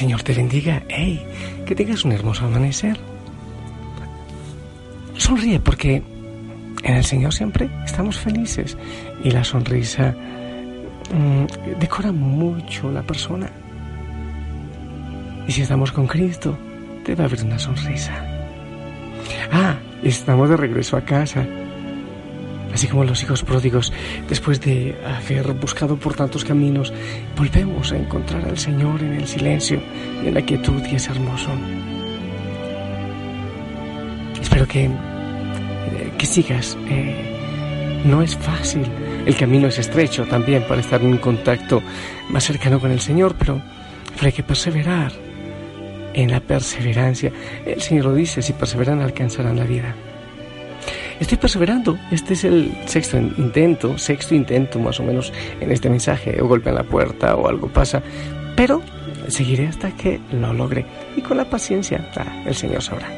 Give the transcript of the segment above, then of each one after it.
Señor te bendiga. Hey, que tengas un hermoso amanecer. Sonríe porque en el Señor siempre estamos felices y la sonrisa mm, decora mucho la persona. Y si estamos con Cristo, debe haber una sonrisa. Ah, estamos de regreso a casa. Así como los hijos pródigos, después de haber buscado por tantos caminos, volvemos a encontrar al Señor en el silencio y en la quietud y es hermoso. Espero que, eh, que sigas. Eh, no es fácil, el camino es estrecho también para estar en un contacto más cercano con el Señor, pero, pero hay que perseverar en la perseverancia. El Señor lo dice, si perseveran alcanzarán la vida. Estoy perseverando. Este es el sexto intento, sexto intento más o menos en este mensaje. O golpe en la puerta o algo pasa. Pero seguiré hasta que lo logre. Y con la paciencia, ah, el Señor sabrá.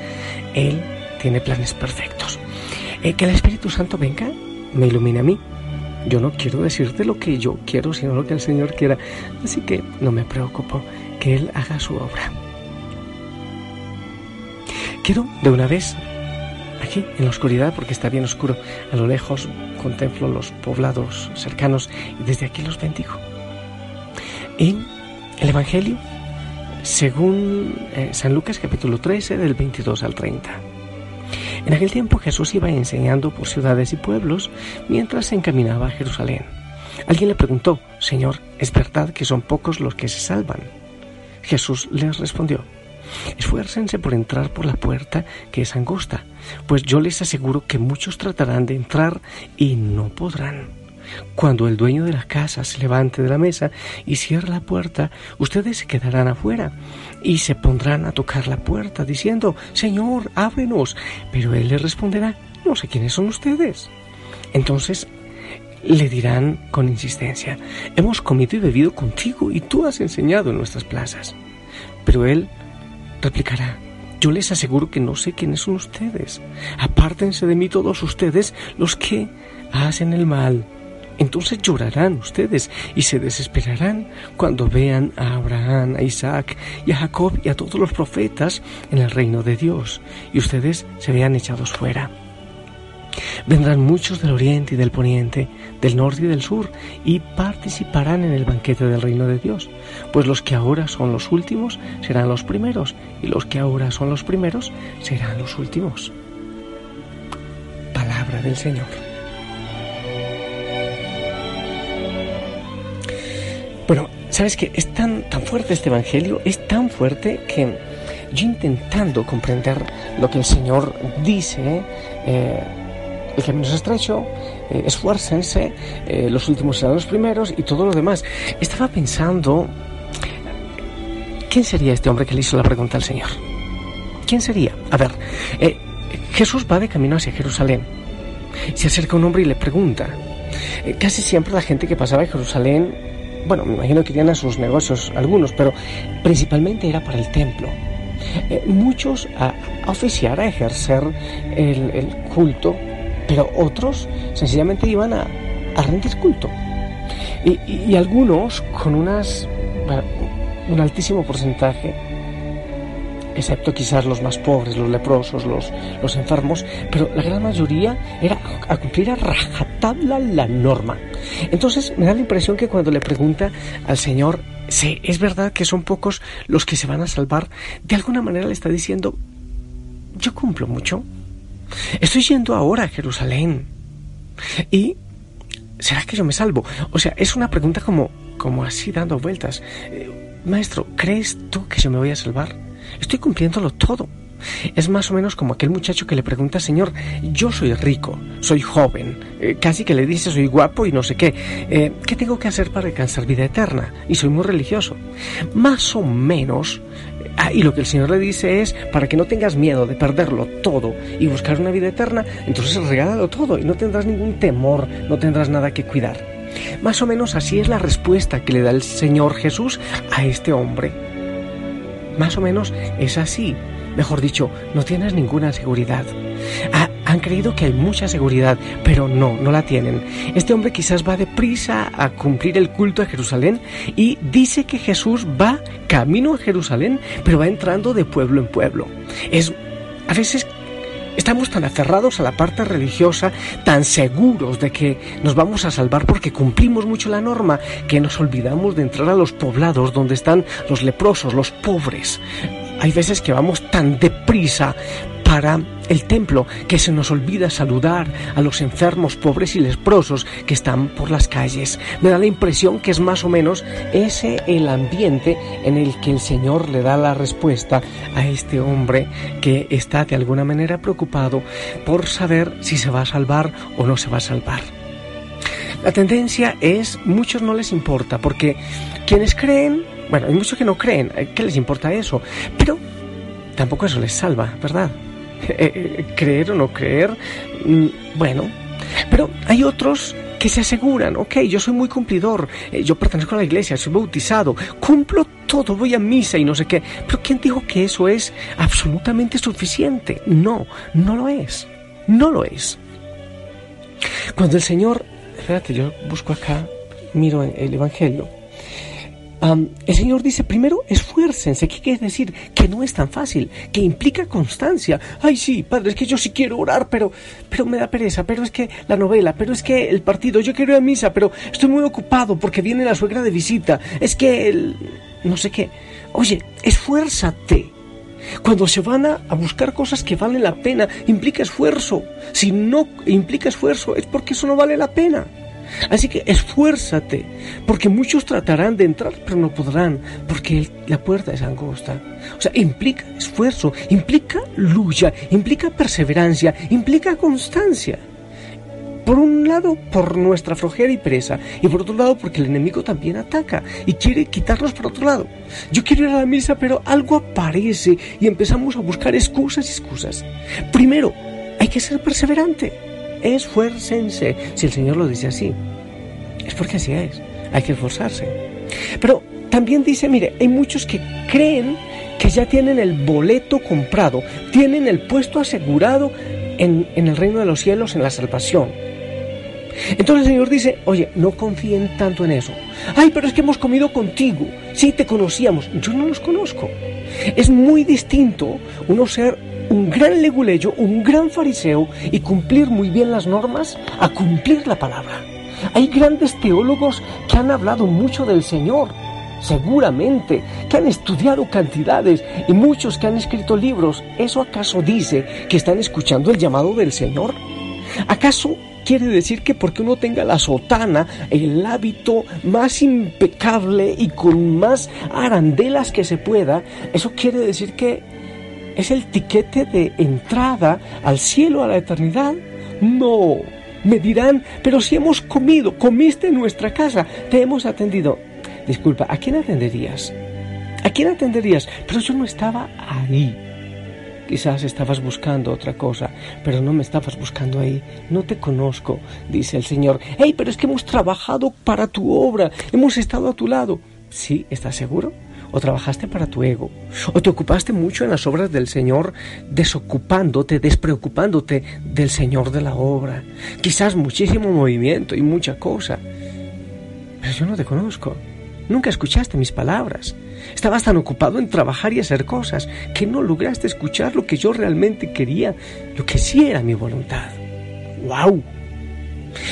Él tiene planes perfectos. Eh, que el Espíritu Santo venga, me ilumine a mí. Yo no quiero decirte lo que yo quiero, sino lo que el Señor quiera. Así que no me preocupo que Él haga su obra. Quiero de una vez aquí en la oscuridad porque está bien oscuro. A lo lejos contemplo los poblados cercanos y desde aquí los bendigo. En el Evangelio, según eh, San Lucas capítulo 13 del 22 al 30. En aquel tiempo Jesús iba enseñando por ciudades y pueblos mientras se encaminaba a Jerusalén. Alguien le preguntó, Señor, ¿es verdad que son pocos los que se salvan? Jesús les respondió, Esfuércense por entrar por la puerta que es angosta, pues yo les aseguro que muchos tratarán de entrar y no podrán. Cuando el dueño de la casa se levante de la mesa y cierre la puerta, ustedes se quedarán afuera y se pondrán a tocar la puerta diciendo, Señor, ábrenos. Pero él les responderá, no sé quiénes son ustedes. Entonces le dirán con insistencia, hemos comido y bebido contigo y tú has enseñado en nuestras plazas. Pero él replicará, yo les aseguro que no sé quiénes son ustedes. Apártense de mí todos ustedes los que hacen el mal. Entonces llorarán ustedes y se desesperarán cuando vean a Abraham, a Isaac y a Jacob y a todos los profetas en el reino de Dios y ustedes se vean echados fuera. Vendrán muchos del oriente y del poniente, del norte y del sur, y participarán en el banquete del reino de Dios. Pues los que ahora son los últimos serán los primeros, y los que ahora son los primeros serán los últimos. Palabra del Señor. Bueno, ¿sabes qué? Es tan, tan fuerte este Evangelio, es tan fuerte que yo intentando comprender lo que el Señor dice, eh, el camino es estrecho, eh, esfuércense, eh, los últimos serán los primeros y todo lo demás. Estaba pensando, ¿quién sería este hombre que le hizo la pregunta al Señor? ¿Quién sería? A ver, eh, Jesús va de camino hacia Jerusalén. Se acerca un hombre y le pregunta. Eh, casi siempre la gente que pasaba a Jerusalén, bueno, me imagino que tenían sus negocios algunos, pero principalmente era para el templo. Muchos a, a, oficiar, a ejercer el culto pero otros sencillamente iban a, a rendir culto. Y, algunos con unas, un altísimo porcentaje, excepto quizás los más pobres, los leprosos, los, los enfermos, pero la gran mayoría era a cumplir a rajatabla la norma. Entonces me da la impresión que cuando le pregunta al Señor, sí, es verdad que son pocos los que se van a salvar, de alguna manera le está diciendo, yo cumplo mucho, Estoy yendo ahora a Jerusalén. ¿Y será que yo me salvo? O sea, es una pregunta como, como así dando vueltas. Eh, maestro, ¿crees tú que yo me voy a salvar? Estoy cumpliéndolo todo. Es más o menos como aquel muchacho que le pregunta, Señor, yo soy rico, soy joven, eh, casi que le dice soy guapo y no sé qué, eh, ¿qué tengo que hacer para alcanzar vida eterna? Y soy muy religioso. Más o menos, ah, y lo que el Señor le dice es, para que no tengas miedo de perderlo todo y buscar una vida eterna, entonces regálalo todo y no tendrás ningún temor, no tendrás nada que cuidar. Más o menos así es la respuesta que le da el Señor Jesús a este hombre. Más o menos es así. Mejor dicho, no tienes ninguna seguridad. Han creído que hay mucha seguridad, pero no, no la tienen. Este hombre quizás va deprisa a cumplir el culto a Jerusalén y dice que Jesús va camino a Jerusalén, pero va entrando de pueblo en pueblo. Es a veces Estamos tan aferrados a la parte religiosa, tan seguros de que nos vamos a salvar porque cumplimos mucho la norma, que nos olvidamos de entrar a los poblados donde están los leprosos, los pobres, hay veces que vamos tan deprisa para el templo que se nos olvida saludar a los enfermos, pobres y leprosos que están por las calles. Me da la impresión que es más o menos ese el ambiente en el que el Señor le da la respuesta a este hombre que está de alguna manera preocupado por saber si se va a salvar o no se va a salvar. La tendencia es, muchos no les importa, porque quienes creen bueno, hay muchos que no creen, eh, ¿qué les importa eso? Pero tampoco eso les salva, ¿verdad? Eh, eh, creer o no creer, mm, bueno, pero hay otros que se aseguran, ok, yo soy muy cumplidor, yo pertenezco a la iglesia, soy bautizado, cumplo todo, voy a misa y no sé qué, pero ¿quién dijo que eso es absolutamente suficiente? No, no lo es, no lo es. Cuando el Señor, espérate, yo busco acá, miro el Evangelio, el Señor dice, primero, esfuércense. ¿Qué quiere decir? Que no es tan fácil, que implica constancia. Ay, sí, padre, es que yo sí quiero orar, pero, pero me da pereza, pero es que la novela, pero es que el partido, yo quiero ir a misa, pero estoy muy ocupado porque viene la suegra de visita. Es que el... no sé qué. Oye, esfuérzate. Cuando se van a, a, buscar cosas que valen la pena, implica esfuerzo. Si no implica esfuerzo, es porque eso no vale la pena. Así que esfuérzate, porque muchos tratarán de entrar, pero no podrán, porque la puerta es angosta. O sea, implica esfuerzo, implica lucha, implica perseverancia, implica constancia. Por un lado, por nuestra flojera y presa, y por otro lado, porque el enemigo también ataca y quiere quitarnos por otro lado. Yo quiero ir a la misa, pero algo aparece y empezamos a buscar excusas y excusas. Primero, hay que ser perseverante esfuércense. Si el Señor lo dice así, es porque así es. Hay que esforzarse. Pero también dice, mire, hay muchos que creen que ya tienen el boleto comprado, tienen el puesto asegurado en, en el reino de los cielos, en la salvación. Entonces el Señor dice, oye, no confíen tanto en eso. Ay, pero es que hemos comido contigo. Sí, te conocíamos. Yo no los conozco. Es muy distinto uno ser un gran leguleyo, un gran fariseo y cumplir muy bien las normas a cumplir la palabra. Hay grandes teólogos que han hablado mucho del Señor, seguramente, que han estudiado cantidades y muchos que han escrito libros. ¿Eso acaso dice que están escuchando el llamado del Señor? ¿Acaso quiere decir que porque uno tenga la sotana, el hábito más impecable y con más arandelas que se pueda, eso quiere decir que es el tiquete de entrada al cielo, a la eternidad. No, me dirán, pero si hemos comido, comiste en nuestra casa, te hemos atendido. Disculpa, ¿a quién atenderías? ¿A quién atenderías? Pero yo no estaba ahí. Quizás estabas buscando otra cosa, pero no me estabas buscando ahí. No te conozco, dice el Señor. ¡Hey, pero es que hemos trabajado para tu obra! Hemos estado a tu lado. ¿Sí? ¿Estás seguro? o trabajaste para tu ego, o te ocupaste mucho en las obras del Señor, desocupándote, despreocupándote del Señor de la obra. Quizás muchísimo movimiento y mucha cosa. Pero yo no te conozco. Nunca escuchaste mis palabras. Estabas tan ocupado en trabajar y hacer cosas que no lograste escuchar lo que yo realmente quería, lo que sí era mi voluntad. ¡Wow!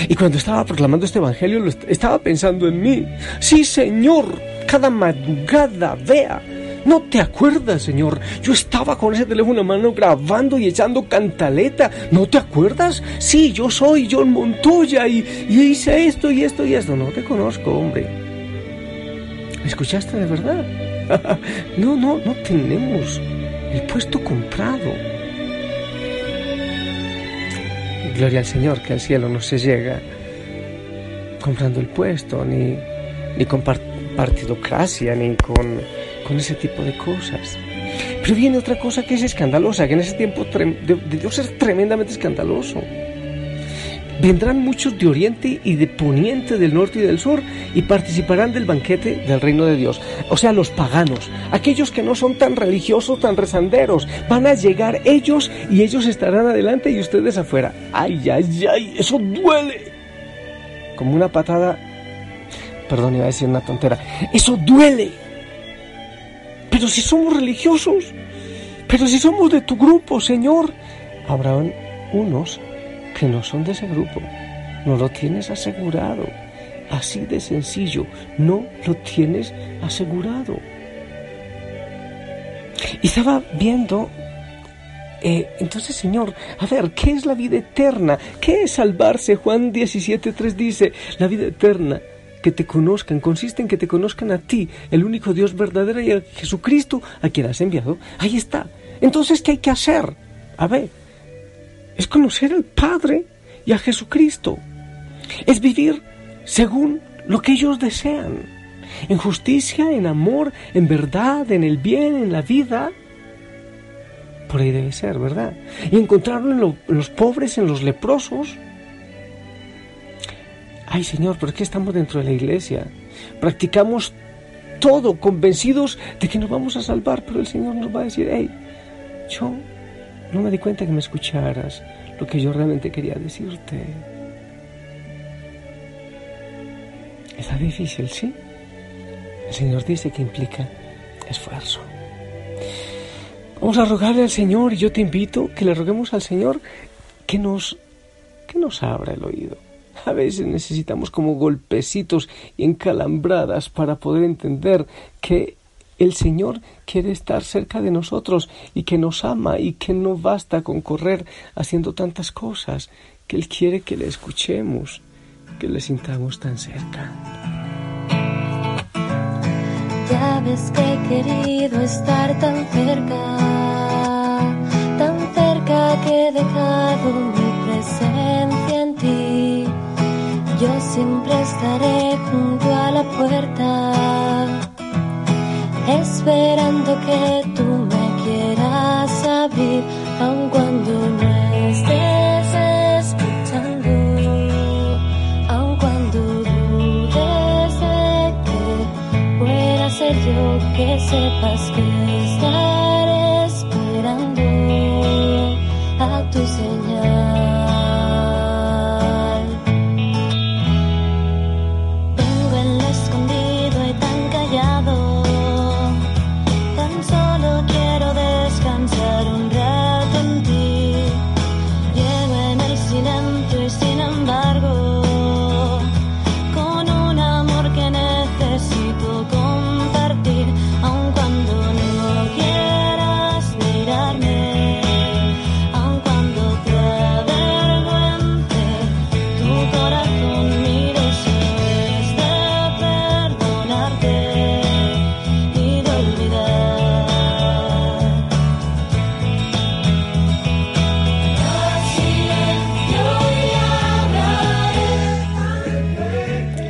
Y cuando estaba proclamando este evangelio, estaba pensando en mí. Sí, Señor, cada madrugada, vea, ¿No te acuerdas, Señor? Yo estaba con ese teléfono en mano grabando y echando cantaleta. ¿No te acuerdas? Sí, yo soy John Montoya y, y hice esto y esto y esto. No te conozco, hombre. ¿Me escuchaste de verdad? no, no, no tenemos el puesto comprado. Gloria al Señor, que al cielo no se llega comprando el puesto, ni, ni con partidocracia, ni con, con ese tipo de cosas. Pero viene otra cosa que es escandalosa, que en ese tiempo debió ser tremendamente escandaloso. Vendrán muchos de oriente y de poniente, del norte y del sur, y participarán del banquete del reino de Dios. O sea, los paganos, aquellos que no son tan religiosos, tan rezanderos, van a llegar ellos y ellos estarán adelante y ustedes afuera. ¡Ay, ay, ay! ¡Eso duele! Como una patada. Perdón, iba a decir una tontera. ¡Eso duele! Pero si somos religiosos, pero si somos de tu grupo, Señor, habrán unos que no son de ese grupo. No lo tienes asegurado. Así de sencillo, no lo tienes asegurado. Y estaba viendo, eh, entonces Señor, a ver, ¿qué es la vida eterna? ¿Qué es salvarse? Juan 17.3 dice, la vida eterna, que te conozcan, consiste en que te conozcan a ti, el único Dios verdadero y a Jesucristo a quien has enviado. Ahí está. Entonces, ¿qué hay que hacer? A ver, es conocer al Padre y a Jesucristo. Es vivir según lo que ellos desean. En justicia, en amor, en verdad, en el bien, en la vida. Por ahí debe ser, ¿verdad? Y encontrarlo en, los pobres, en los leprosos. Ay Señor, ¿por qué estamos dentro de la iglesia? Practicamos todo convencidos de que nos vamos a salvar, pero el Señor nos va a decir, hey, yo no me di cuenta que me escucharas lo que yo realmente quería decirte. Está difícil, ¿sí? El Señor dice que implica esfuerzo. Vamos a rogarle al Señor y yo te invito que le roguemos al Señor que nos, que nos abra el oído. A veces necesitamos como golpecitos y encalambradas para poder entender que el Señor quiere estar cerca de nosotros y que nos ama y que no basta con correr haciendo tantas cosas, que Él quiere que le escuchemos, que le sintamos tan cerca. Ya ves que he querido estar tan cerca, tan cerca que he dejado mi presencia en ti. Yo siempre estaré junto a la puerta esperando que tú me quieras abrir, aun cuando no estés escuchando, aun cuando dudes de que pueda ser yo que sepas que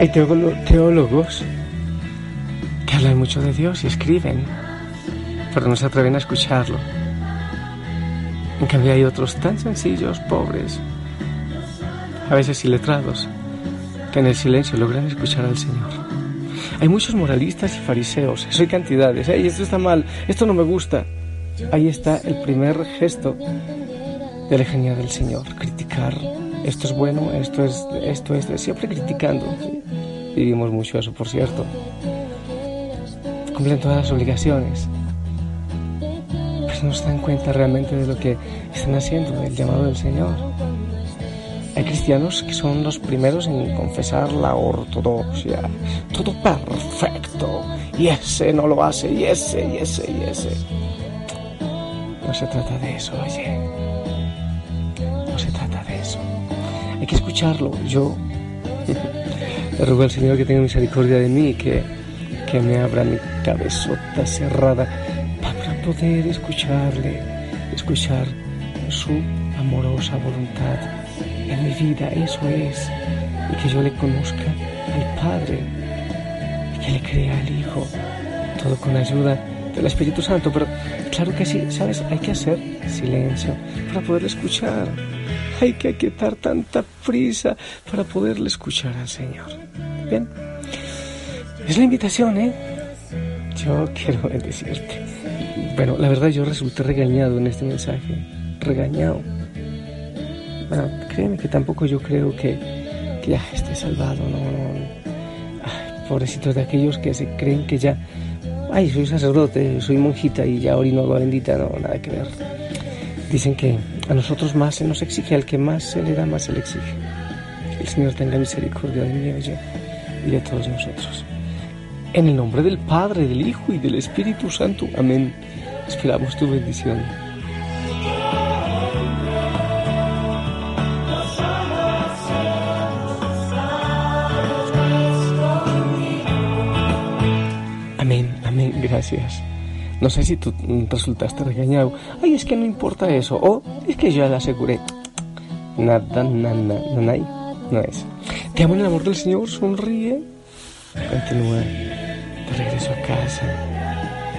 Hay teólogos que hablan mucho de Dios y escriben, pero no se atreven a escucharlo. En cambio hay otros tan sencillos, pobres, a veces iletrados, que en el silencio logran escuchar al Señor. Hay muchos moralistas y fariseos, eso hay cantidades. Hey, esto está mal, esto no me gusta. Ahí está el primer gesto de la genia del Señor, criticar. Esto es bueno, esto es, esto es, siempre criticando. Vivimos mucho eso, por cierto. Cumplen todas las obligaciones. Pero no se dan cuenta realmente de lo que están haciendo, del llamado del Señor. Hay cristianos que son los primeros en confesar la ortodoxia, todo perfecto, y ese no lo hace, y ese, y ese, y ese. No se trata de eso, oye. No se trata de eso. Hay que escucharlo. Yo le ruego al Señor que tenga misericordia de mí, que, que me abra mi cabezota cerrada para poder escucharle, escuchar su amorosa voluntad en mi vida. Eso es. Y que yo le conozca al Padre y que le crea al Hijo. Todo con ayuda del Espíritu Santo. Pero claro que sí, ¿sabes? Hay que hacer silencio para poderle escuchar. Hay que aquietar tanta prisa para poderle escuchar al Señor. Bien. Es la invitación, ¿eh? Yo quiero bendecirte. Bueno, la verdad yo resulté regañado en este mensaje. Regañado. Bueno, créeme que tampoco yo creo que, que ya esté salvado, no, no. pobrecitos de aquellos que se creen que ya, ay, soy sacerdote, soy monjita y ya orino agua bendita, no, nada que ver. Dicen que a nosotros más se nos exige, al que más se le da, más se le exige. El Señor tenga misericordia de mí y de todos nosotros. En el nombre del Padre, del Hijo y del Espíritu Santo. Amén. Esperamos tu bendición. gracias. No sé si tú resultaste regañado. Ay, es que no importa eso. O es que yo la aseguré. Nada, nada, nada, no es. Te amo en el amor del Señor, sonríe. Continúa de regreso a casa,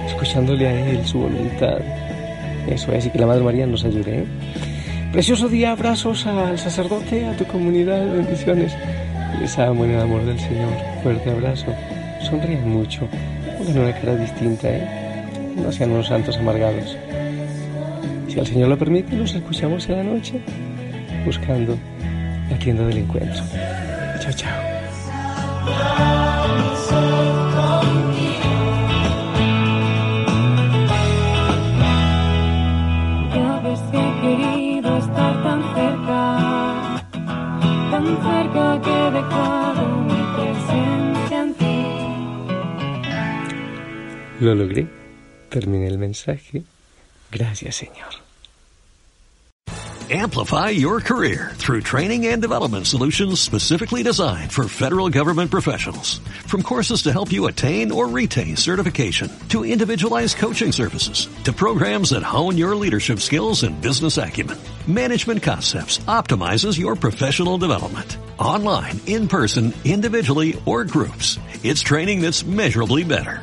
escuchándole a Él su voluntad. Eso es, y que la Madre María nos ayude. ¿eh? Precioso día, abrazos al sacerdote, a tu comunidad, bendiciones. Les amo en el amor del Señor. Fuerte abrazo. Sonríen mucho. Pongan una cara distinta, ¿eh? No sean unos santos amargados. Si el Señor lo permite, nos escuchamos en la noche buscando la tienda del encuentro. Chao, chao. querido estar tan cerca, tan cerca que he dejado mi presencia en ti. Lo logré. Terminé el mensaje. Gracias, Señor. Amplify your career through training and development solutions specifically designed for federal government professionals. From courses to help you attain or retain certification, to individualized coaching services, to programs that hone your leadership skills and business acumen, Management Concepts optimizes your professional development. Online, in person, individually, or groups. It's training that's measurably better.